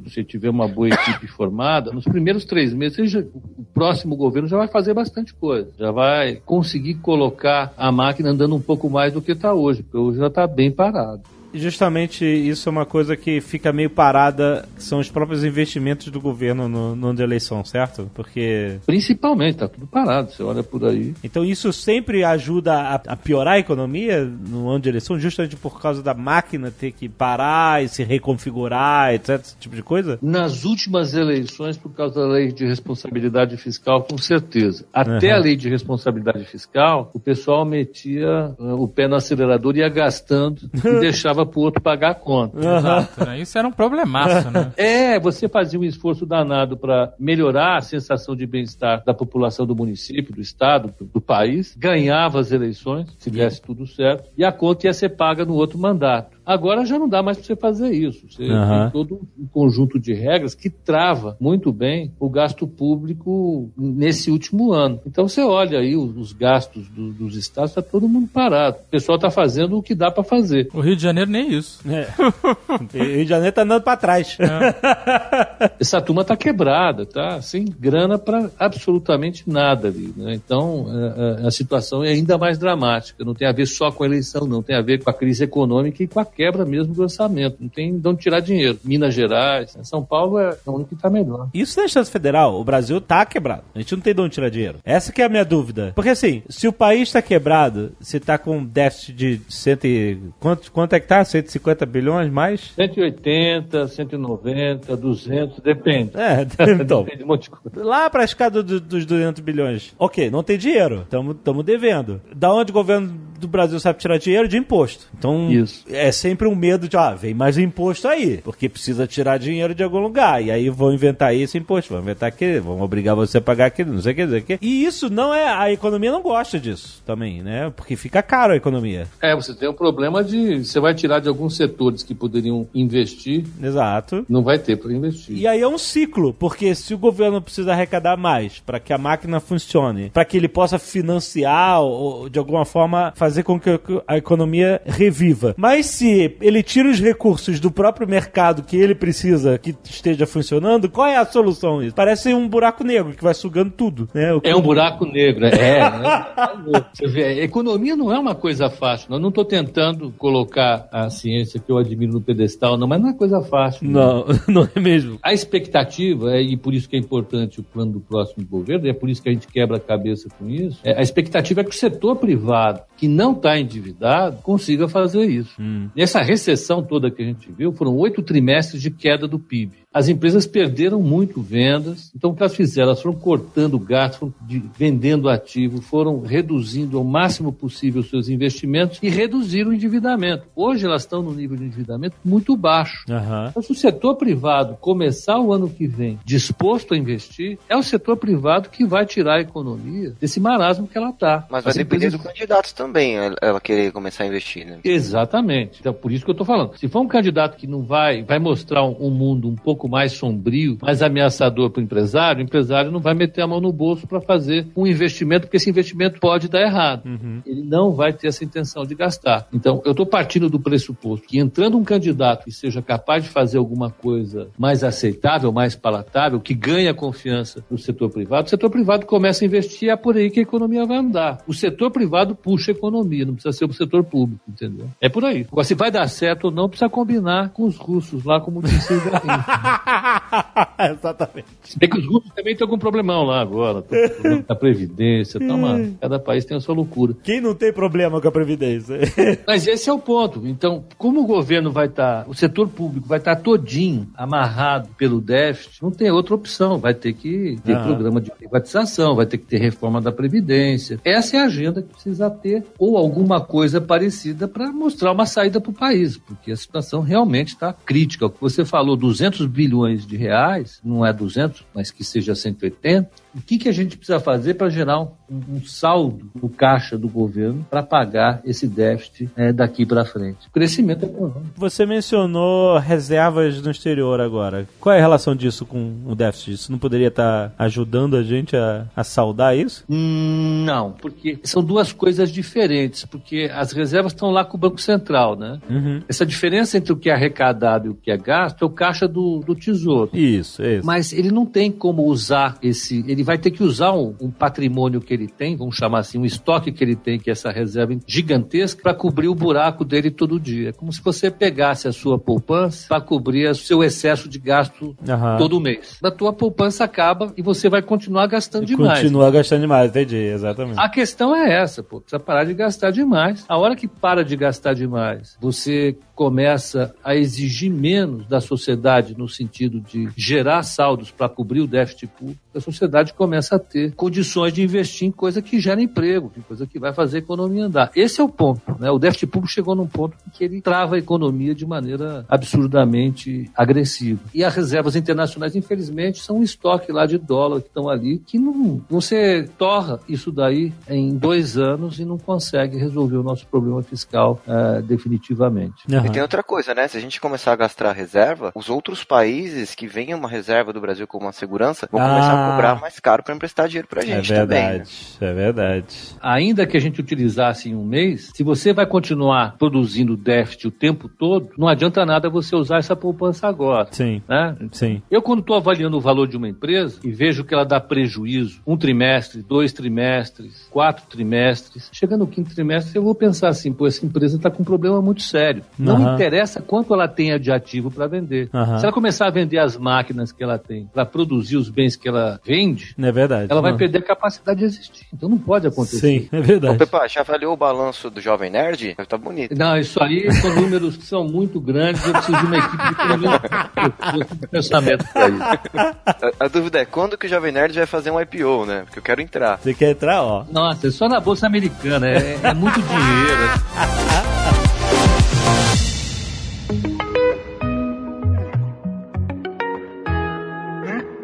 se tiver uma boa equipe formada, nos primeiros três meses, já, o próximo governo já vai fazer bastante coisa. Já vai conseguir colocar a máquina andando um pouco mais do que está hoje, porque hoje já está bem parado justamente isso é uma coisa que fica meio parada, são os próprios investimentos do governo no, no ano de eleição, certo? Porque. Principalmente, tá tudo parado, você olha por aí. Então isso sempre ajuda a, a piorar a economia no ano de eleição, justamente por causa da máquina ter que parar e se reconfigurar, etc, esse tipo de coisa? Nas últimas eleições, por causa da lei de responsabilidade fiscal, com certeza. Até uhum. a lei de responsabilidade fiscal, o pessoal metia uh, o pé no acelerador e ia gastando [LAUGHS] e deixava para o outro pagar a conta. Exato, né? Isso era um problemaço, né? [LAUGHS] É, você fazia um esforço danado para melhorar a sensação de bem-estar da população do município, do estado, do, do país, ganhava as eleições, se desse tudo certo, e a conta ia ser paga no outro mandato. Agora já não dá mais para você fazer isso. Você uhum. tem todo um conjunto de regras que trava muito bem o gasto público nesse último ano. Então você olha aí os, os gastos do, dos estados, está todo mundo parado. O pessoal está fazendo o que dá para fazer. O Rio de Janeiro nem isso. É. [LAUGHS] o Rio de Janeiro está andando para trás. É. [LAUGHS] Essa turma está quebrada, tá? Sem grana para absolutamente nada ali. Né? Então a, é, é, a situação é ainda mais dramática. Não tem a ver só com a eleição, não tem a ver com a crise econômica e com a quebra mesmo do orçamento. Não tem de onde tirar dinheiro. Minas Gerais, né? São Paulo é o único que está melhor. Isso na instância federal. O Brasil tá quebrado. A gente não tem de onde tirar dinheiro. Essa que é a minha dúvida. Porque assim, se o país está quebrado, se está com déficit de cento e... Quanto, quanto é que tá? 150 bilhões mais? 180, 190, 200, depende. É, [LAUGHS] [LAUGHS] então. depende de um monte de coisa. Lá para a escada do, dos 200 bilhões. Ok, não tem dinheiro. Estamos devendo. Da onde o governo do Brasil sabe tirar dinheiro? De imposto. Então, Isso. é sempre um medo de, ah, vem mais imposto aí, porque precisa tirar dinheiro de algum lugar. E aí vão inventar esse imposto, vão inventar aquele, vão obrigar você a pagar aquele, não sei o que, não sei o que. E isso não é, a economia não gosta disso também, né? Porque fica caro a economia. É, você tem um problema de, você vai tirar de alguns setores que poderiam investir. Exato. Não vai ter para investir. E aí é um ciclo, porque se o governo precisa arrecadar mais para que a máquina funcione, para que ele possa financiar ou de alguma forma fazer com que a economia reviva. Mas se ele tira os recursos do próprio mercado que ele precisa que esteja funcionando, qual é a solução isso? Parece um buraco negro que vai sugando tudo, né? É um buraco negro, é. Né? [LAUGHS] Você vê, economia não é uma coisa fácil. Eu não estou tentando colocar a ciência que eu admiro no pedestal, não, mas não é coisa fácil. Não, não, [LAUGHS] não é mesmo. A expectativa, é, e por isso que é importante o plano do próximo governo, é por isso que a gente quebra a cabeça com isso, é, a expectativa é que o setor privado, que não está endividado, consiga fazer isso. Hum. Nessa recessão toda que a gente viu, foram oito trimestres de queda do PIB. As empresas perderam muito vendas, então o que elas fizeram? Elas foram cortando gastos, foram vendendo ativo, foram reduzindo ao máximo possível seus investimentos e reduziram o endividamento. Hoje elas estão no nível de endividamento muito baixo. Uhum. Então, se o setor privado começar o ano que vem disposto a investir, é o setor privado que vai tirar a economia desse marasmo que ela está. Mas vai depender empresas... do candidato também, ela querer começar a investir, né? Exatamente. Então, por isso que eu estou falando. Se for um candidato que não vai, vai mostrar um mundo um pouco mais sombrio, mais ameaçador para o empresário, o empresário não vai meter a mão no bolso para fazer um investimento, porque esse investimento pode dar errado. Uhum. Ele não vai ter essa intenção de gastar. Então, eu estou partindo do pressuposto que entrando um candidato que seja capaz de fazer alguma coisa mais aceitável, mais palatável, que ganha confiança no setor privado, o setor privado começa a investir, é por aí que a economia vai andar. O setor privado puxa a economia, não precisa ser o setor público, entendeu? É por aí. Agora, se vai dar certo ou não, precisa combinar com os russos lá, como disse o [LAUGHS] [LAUGHS] Exatamente. Se bem que os russos também estão com um problemão lá agora. Com problema da Previdência, tá, mano? Cada país tem a sua loucura. Quem não tem problema com a Previdência? [LAUGHS] Mas esse é o ponto. Então, como o governo vai estar, o setor público vai estar todinho amarrado pelo déficit, não tem outra opção. Vai ter que ter Aham. programa de privatização, vai ter que ter reforma da Previdência. Essa é a agenda que precisa ter, ou alguma coisa parecida para mostrar uma saída para o país, porque a situação realmente está crítica. O que você falou, 200 bilhões de reais, não é 200, mas que seja 180, o que, que a gente precisa fazer para gerar um, um saldo no caixa do governo para pagar esse déficit eh, daqui para frente? O crescimento econômico. Você mencionou reservas no exterior agora. Qual é a relação disso com o déficit? Isso não poderia estar ajudando a gente a, a saldar isso? Hum, Não, porque são duas coisas diferentes, porque as reservas estão lá com o Banco Central, né? Uhum. Essa diferença entre o que é arrecadado e o que é gasto é o caixa do, do tesouro. Isso, isso. Mas ele não tem como usar esse. Ele vai ter que usar um, um patrimônio que ele tem, vamos chamar assim, um estoque que ele tem, que é essa reserva gigantesca, para cobrir o buraco dele todo dia. É como se você pegasse a sua poupança para cobrir o seu excesso de gasto Aham. todo mês. A tua poupança acaba e você vai continuar gastando demais. Continua gastando demais, entendi, exatamente. A questão é essa, pô. Precisa parar de gastar demais. A hora que para de gastar demais, você começa a exigir menos da sociedade no sentido de gerar saldos para cobrir o déficit público, a sociedade começa a ter condições de investir em coisa que gera emprego, em coisa que vai fazer a economia andar. Esse é o ponto. Né? O déficit público chegou num ponto em que ele trava a economia de maneira absurdamente agressiva. E as reservas internacionais, infelizmente, são um estoque lá de dólar que estão ali, que não. Você torra isso daí em dois anos e não consegue resolver o nosso problema fiscal eh, definitivamente. Aham. E tem outra coisa, né? Se a gente começar a gastar a reserva, os outros países que veem uma reserva do Brasil como uma segurança vão começar Ah. a cobrar mais caro para emprestar dinheiro pra É gente também. né? verdade, é verdade. Ainda que a gente utilizasse em um mês, se você vai continuar produzindo déficit o tempo todo, não adianta nada você usar essa poupança agora. Sim, Né? sim. Eu, quando estou avaliando o valor de uma empresa e vejo que ela dá prejuízo um trimestre, dois trimestres, quatro trimestres, chegando no quinto trimestre, eu vou pensar assim: pô, essa empresa está com um problema muito sério. Não Aham. interessa quanto ela tenha de ativo para vender. Aham. Se ela começar a vender as máquinas que ela tem para produzir os bens que ela vende, É verdade. ela vai Não. perder a capacidade de existir. Então não pode acontecer. Sim, é Ô, verdade. Pepa, já avaliou o balanço do Jovem Nerd? Tá bonito. Não, isso aí são números que são muito grandes. Eu preciso de uma equipe de pelo menos pensamento para isso. A, a dúvida é quando que o Jovem Nerd vai fazer um IPO, né? Porque eu quero entrar. Você quer entrar, ó. Nossa, é só na Bolsa Americana. É, é muito dinheiro. [LAUGHS]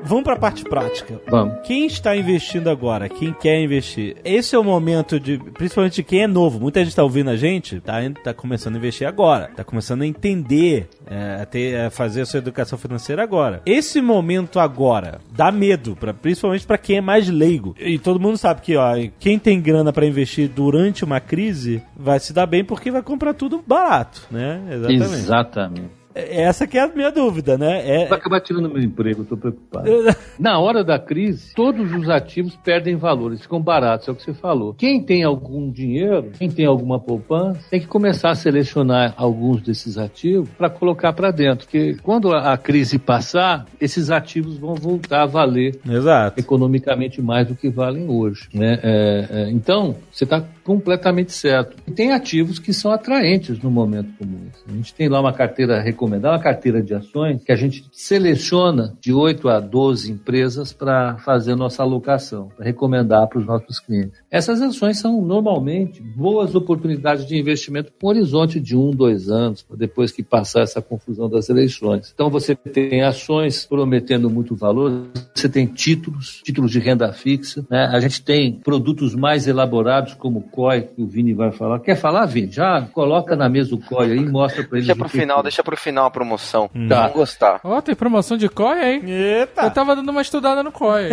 Vamos pra parte prática. Vamos. Quem está investindo agora? Quem quer investir? Esse é o momento de, principalmente quem é novo. Muita gente está ouvindo a gente, tá, tá começando a investir agora, tá começando a entender, é, a, ter, a fazer a sua educação financeira agora. Esse momento agora dá medo, pra, principalmente para quem é mais leigo. E todo mundo sabe que, ó, quem tem grana para investir durante uma crise vai se dar bem porque vai comprar tudo barato, né? Exatamente. Exatamente. Essa que é a minha dúvida, né? É, Vai acabar tirando meu emprego, estou preocupado. [LAUGHS] Na hora da crise, todos os ativos perdem valor, eles ficam baratos, é o que você falou. Quem tem algum dinheiro, quem tem alguma poupança, tem que começar a selecionar alguns desses ativos para colocar para dentro, porque quando a, a crise passar, esses ativos vão voltar a valer Exato. economicamente mais do que valem hoje. Né? É, é, então, você está completamente certo. E tem ativos que são atraentes no momento como esse. A gente tem lá uma carteira recomendada, uma carteira de ações, que a gente seleciona de 8 a 12 empresas para fazer nossa alocação, para recomendar para os nossos clientes. Essas ações são normalmente boas oportunidades de investimento com horizonte de um, dois anos, depois que passar essa confusão das eleições. Então você tem ações prometendo muito valor, você tem títulos, títulos de renda fixa, né? a gente tem produtos mais elaborados como o COI, que o Vini vai falar. Quer falar, Vini? Já coloca na mesa o COI aí e mostra para eles. Deixa pro o final, que- deixa pro final a promoção. Tá. Vão gostar. Ó, tem promoção de COI, hein? Eita! Eu tava dando uma estudada no COI.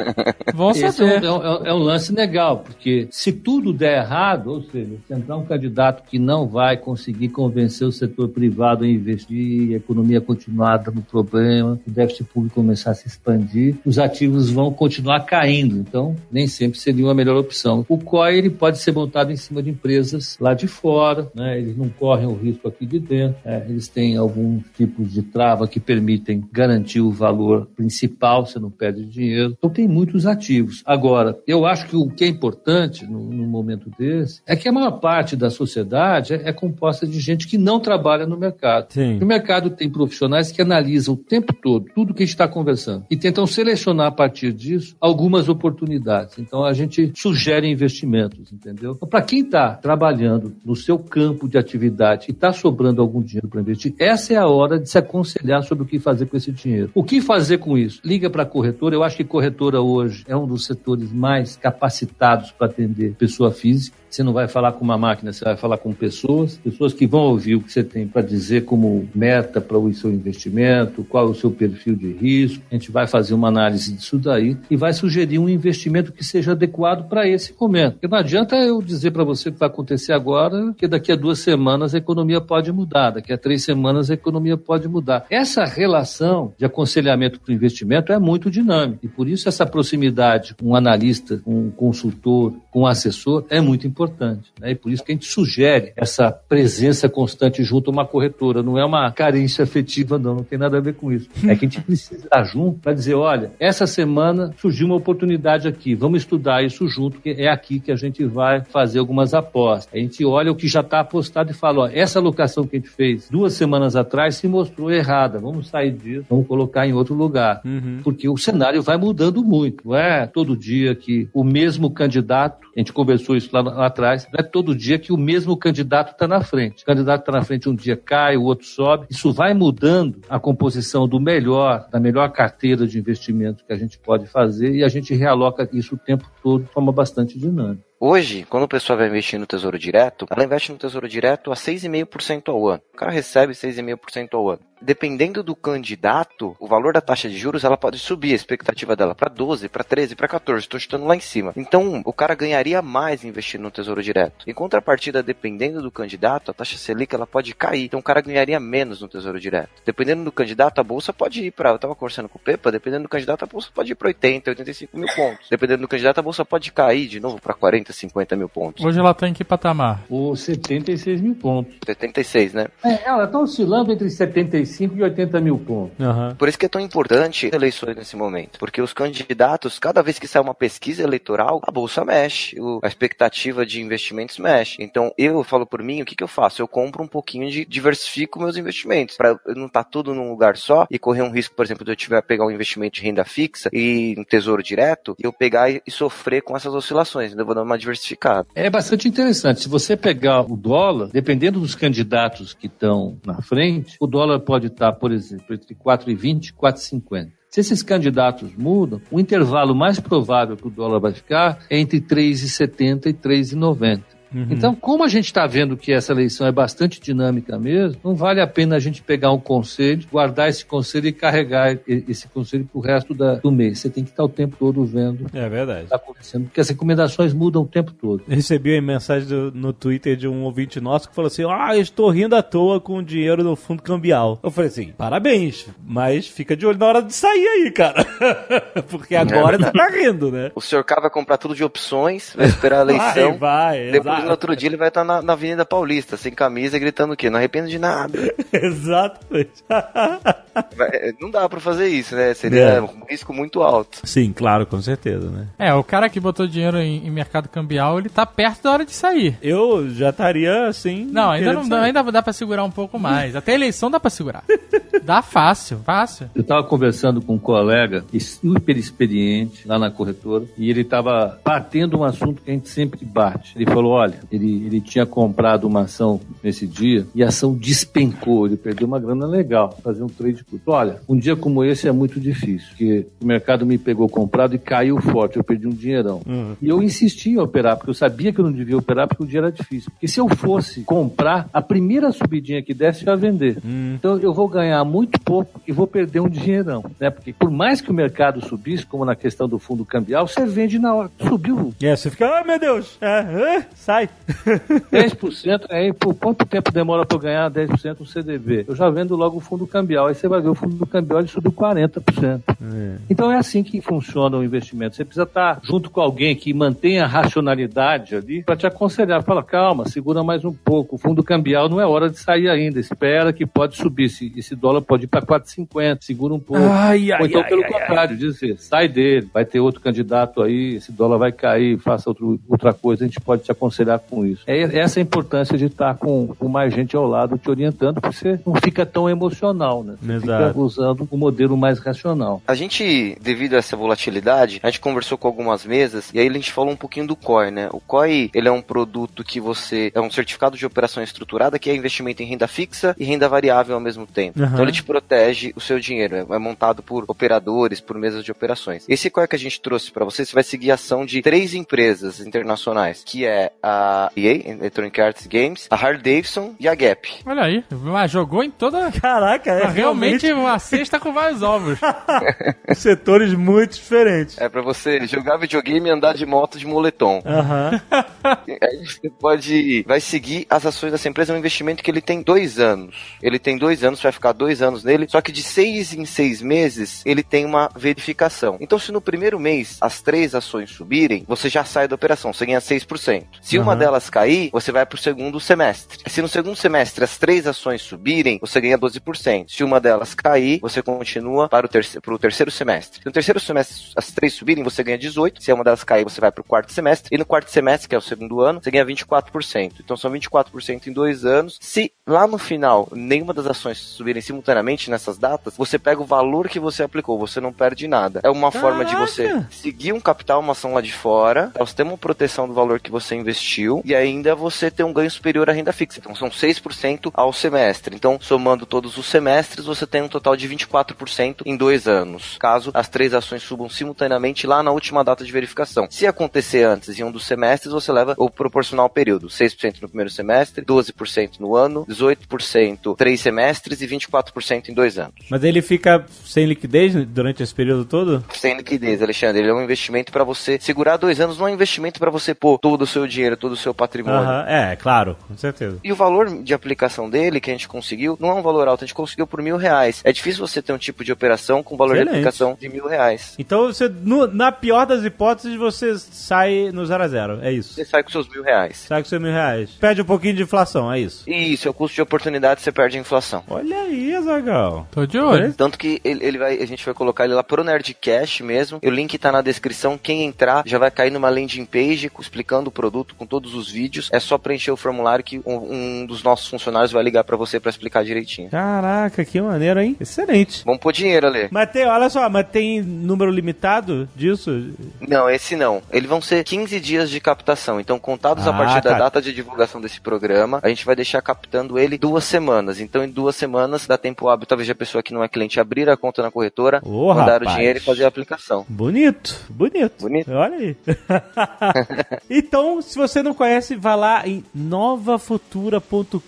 [LAUGHS] Vão Esse é saber. um, é um- é um lance legal, porque se tudo der errado, ou seja, se entrar um candidato que não vai conseguir convencer o setor privado a investir, a economia continuar dando problema, o déficit público começar a se expandir, os ativos vão continuar caindo. Então, nem sempre seria uma melhor opção. O COI ele pode ser montado em cima de empresas lá de fora, né? eles não correm o risco aqui de dentro, né? eles têm tem alguns tipos de trava que permitem garantir o valor principal, você não perde dinheiro. Então tem muitos ativos. Agora, eu acho que o que é importante no momento desse é que a maior parte da sociedade é, é composta de gente que não trabalha no mercado. Sim. O mercado tem profissionais que analisam o tempo todo tudo que a gente está conversando e tentam selecionar a partir disso algumas oportunidades. Então a gente sugere investimentos, entendeu? Então, para quem está trabalhando no seu campo de atividade e está sobrando algum dinheiro para investir, essa é a hora de se aconselhar sobre o que fazer com esse dinheiro. O que fazer com isso? Liga para a corretora. Eu acho que corretora hoje é um dos setores mais capacitados para atender pessoa física. Você não vai falar com uma máquina, você vai falar com pessoas, pessoas que vão ouvir o que você tem para dizer como meta para o seu investimento, qual é o seu perfil de risco. A gente vai fazer uma análise disso daí e vai sugerir um investimento que seja adequado para esse momento. Porque não adianta eu dizer para você o que vai acontecer agora, que daqui a duas semanas a economia pode mudar, daqui a três semanas a economia pode mudar. Essa relação de aconselhamento para o investimento é muito dinâmica e por isso essa proximidade com um analista, com um consultor, com um assessor é muito importante importante. Né? E por isso que a gente sugere essa presença constante junto a uma corretora. Não é uma carência afetiva, não, não tem nada a ver com isso. É que a gente precisa estar junto para dizer: olha, essa semana surgiu uma oportunidade aqui, vamos estudar isso junto, que é aqui que a gente vai fazer algumas apostas. A gente olha o que já está apostado e fala: ó, essa alocação que a gente fez duas semanas atrás se mostrou errada, vamos sair disso, vamos colocar em outro lugar. Uhum. Porque o cenário vai mudando muito. Não é todo dia que o mesmo candidato, a gente conversou isso lá, lá atrás, não é todo dia que o mesmo candidato está na frente. O candidato está na frente um dia cai, o outro sobe. Isso vai mudando a composição do melhor, da melhor carteira de investimento que a gente pode fazer e a gente realoca isso o tempo todo de forma bastante dinâmica. Hoje, quando o pessoal vai investir no Tesouro Direto, ela investe no Tesouro Direto a 6,5% ao ano. O cara recebe 6,5% ao ano. Dependendo do candidato, o valor da taxa de juros ela pode subir, a expectativa dela para 12, para 13, para 14, estou chutando lá em cima. Então, o cara ganharia mais investindo no Tesouro Direto. Em contrapartida, dependendo do candidato, a taxa Selic ela pode cair. Então, o cara ganharia menos no Tesouro Direto. Dependendo do candidato, a bolsa pode ir para, eu estava conversando com o Pepa, dependendo do candidato, a bolsa pode ir para 80, 85 mil pontos. Dependendo do candidato, a bolsa pode cair de novo para 40, 50 mil pontos. Hoje ela tá em que patamar? Ou 76 mil pontos. 76, né? É, ela está oscilando entre 75 e 80 mil pontos. Aham. Por isso que é tão importante eleições nesse momento. Porque os candidatos, cada vez que sai uma pesquisa eleitoral, a bolsa mexe, o- a expectativa de investimentos mexe. Então, eu falo por mim, o que, que eu faço? Eu compro um pouquinho de diversifico meus investimentos. Para não estar tudo num lugar só e correr um risco, por exemplo, de eu tiver pegar um investimento de renda fixa e um tesouro direto, e eu pegar e, e sofrer com essas oscilações. Então, eu vou dar uma diversificada. É bastante interessante. Se você pegar o dólar, dependendo dos candidatos que estão na frente, o dólar pode estar, por exemplo, entre 4,20 e 4,50. Se esses candidatos mudam, o intervalo mais provável que o dólar vai ficar é entre 3,70 e 3,90. Então, como a gente está vendo que essa eleição é bastante dinâmica mesmo, não vale a pena a gente pegar um conselho, guardar esse conselho e carregar esse conselho para o resto da- do mês. Você tem que estar o tempo todo vendo o que É verdade. está acontecendo, porque as recomendações mudam o tempo todo. Recebi uma mensagem do- no Twitter de um ouvinte nosso que falou assim: Ah, eu estou rindo à toa com o dinheiro no fundo cambial. Eu falei assim: parabéns, mas fica de olho na hora de sair aí, cara. [LAUGHS] Porque agora você tá rindo, né? O senhor K vai comprar tudo de opções, vai esperar a [LAUGHS] eleição. Vai, vai, Depois, exato. No outro dia, ele vai estar na, na Avenida Paulista, sem camisa, gritando o quê? Não arrependo de nada. [LAUGHS] Exatamente. [LAUGHS] Vai- Não dá pra fazer isso, né? Seria É. um risco muito alto. Sim, claro, com certeza, né? É, o cara que botou dinheiro em, em mercado cambial, ele tá perto da hora de sair. Eu já estaria assim. Não, ainda não dá, ainda dá pra segurar um pouco mais. Até a eleição dá pra segurar. [LAUGHS] Dá fácil, fácil. Eu estava conversando com um colega super experiente lá na corretora e ele estava batendo um assunto que a gente sempre bate. Ele falou: olha, ele, ele tinha comprado uma ação nesse dia e a ação despencou, ele perdeu uma grana legal, fazer um trade put. Olha, um dia como esse é muito difícil, porque o mercado me pegou comprado e caiu forte, eu perdi um dinheirão. E eu insisti em operar, porque eu sabia que eu não devia operar porque o dia era difícil. Porque se eu fosse comprar, a primeira subidinha que desse eu ia vender. Então eu vou ganhar muito pouco e vou perder um dinheirão, né? Porque por mais que o mercado subisse, como na questão do fundo cambial, você vende na hora. Subiu. É, você fica, ah, meu Deus, é, é, sai. 10%, aí [LAUGHS] por quanto tempo demora para eu ganhar 10% no CDB? Eu já vendo logo o fundo cambial. Aí você vai ver o fundo cambial ele subiu 40%. É. Então é assim que funciona o investimento. Você precisa estar junto com alguém que mantenha a racionalidade ali para te aconselhar. Fala, calma, segura mais um pouco. O fundo cambial não é hora de sair ainda. Espera que pode subir. Esse, esse dólar pode ir para 4,50. Segura um pouco. Ai, ai, Ou então, ai, pelo contrário, dizer, sai dele, vai ter outro candidato aí, esse dólar vai cair, faça outro, outra coisa, a gente pode te aconselhar com isso. É essa a importância de estar com, com mais gente ao lado te orientando, porque você não fica tão emocional, né? Você Exato. fica usando o modelo mais racional. A gente, devido a essa volatilidade, a gente conversou com algumas mesas e aí a gente falou um pouquinho do COI, né? O COI, ele é um produto que você é um certificado de operação estruturada que é investimento em renda fixa e renda variável ao mesmo tempo. Uhum. Então ele te protege o seu dinheiro, é, é montado por operadores, por mesas de operações. Esse COI que a gente trouxe para você, você vai seguir a ação de três empresas internacionais, que é a EA, Electronic Arts Games, a Harley Davidson e a Gap. Olha aí, mas jogou em toda. Caraca, é realmente uma cesta com vários ovos. [LAUGHS] setores muito diferentes. É para você jogar videogame e andar de moto de moletom. Aham. [LAUGHS] Aí você pode. Vai seguir as ações dessa empresa, é um investimento que ele tem dois anos. Ele tem dois anos, vai ficar dois anos nele, só que de seis em seis meses ele tem uma verificação. Então, se no primeiro mês as três ações subirem, você já sai da operação, você ganha 6%. Se uma Aham. delas cair, você vai pro segundo semestre. Se no segundo semestre as três ações subirem, você ganha 12%. Se uma delas cair, você continua para o terceiro, pro terceiro semestre. Se no terceiro semestre as três subirem, você ganha 18%. Se uma delas cair, você vai pro quarto semestre. E no quarto semestre, que é o segundo ano, você ganha 24%. Então são 24% em dois anos. Se lá no final nenhuma das ações subirem simultaneamente nessas datas, você pega o valor que você aplicou, você não perde nada. É uma forma de você Caraca! seguir um capital, uma ação lá de fora, você ter uma proteção do valor que você investiu e ainda você ter um ganho superior à renda fixa. Então são 6% ao semestre. Então, somando todos os semestres, você tem um total de 24% em dois anos. Caso as três ações subam simultaneamente lá na última data de verificação. Se acontecer antes em um dos semestres, você leva o proporcional período. 6% no primeiro semestre, 12% no ano, 18% três semestres e 24% em dois anos. Mas ele fica sem liquidez durante esse período todo? Sem liquidez, Alexandre. Ele é um investimento para você segurar dois anos, não é um investimento para você pôr todo o seu dinheiro, todo o seu patrimônio. É, claro, com certeza. E o valor de aplicação dele que a gente conseguiu não é um valor alto, a gente conseguiu por mil reais. É difícil você ter um tipo de operação com valor Excelente. de aplicação de mil reais. Então, você, no- na pior das hipóteses, você sai no zero a zero. É isso. Você sai com seus mil reais. Sai com seus mil reais. Perde um pouquinho de inflação, é isso. E isso, é o custo de oportunidade, você perde a inflação. Olha aí, Azagal. Tô de olho. Tanto que ele, ele vai, a gente vai colocar ele lá pro Nerdcast mesmo. O link tá na descrição. Quem entrar já vai cair numa landing page explicando o produto com todos os vídeos. É só preencher o formulário que um, um dos nossos funcionários vai ligar pra você pra explicar direitinho. Caraca, que maneiro, hein? Excelente. Vamos pôr dinheiro, Ale. Mas tem, olha só, mas tem número limitado disso? Não, esse não. Eles vão ser 15 dias de captação. Então, contados a Ah, partir tá. da data de divulgação desse programa, a gente vai deixar captando ele duas semanas. Então, em duas semanas, dá tempo hábil, talvez a pessoa que não é cliente abrir a conta na corretora, Ô, mandar o rapaz. dinheiro e fazer a aplicação. Bonito, bonito. Bonito. Olha aí. [LAUGHS] [LAUGHS] então, se você não conhece, vá lá em novafutura.com.br.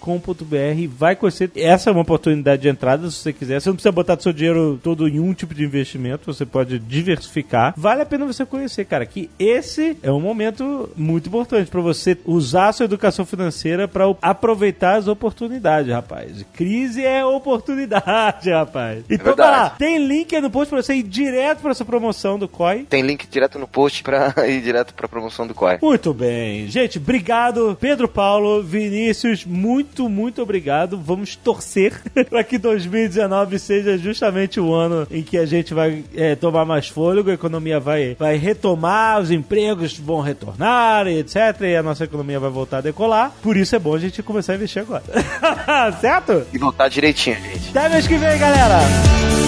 Vai conhecer. Essa é uma oportunidade de entrada, se você quiser. Você não precisa botar seu dinheiro todo em um tipo de investimento. Você pode diversificar. Vale a pena você conhecer, cara, que esse é um momento muito importante para você usar a sua educação financeira para aproveitar as oportunidades, rapaz. Crise é oportunidade, [LAUGHS] rapaz. Então, vai lá. Tem link aí no post para você ir direto para essa promoção do COI. Tem link direto no post pra [LAUGHS] ir direto pra promoção do COI. Muito bem. Gente, obrigado. Pedro Paulo, Vinícius, muito, muito obrigado. Vamos torcer [LAUGHS] para que 2019 seja justamente o ano em que a gente vai é, tomar mais fôlego, a economia vai, vai retomar, os empregos vão retornar, etc. E a nossa economia vai voltar a decolar. Por isso é bom a gente começar a investir agora. [LAUGHS] certo? E voltar direitinho, gente. Até mês que vem, galera!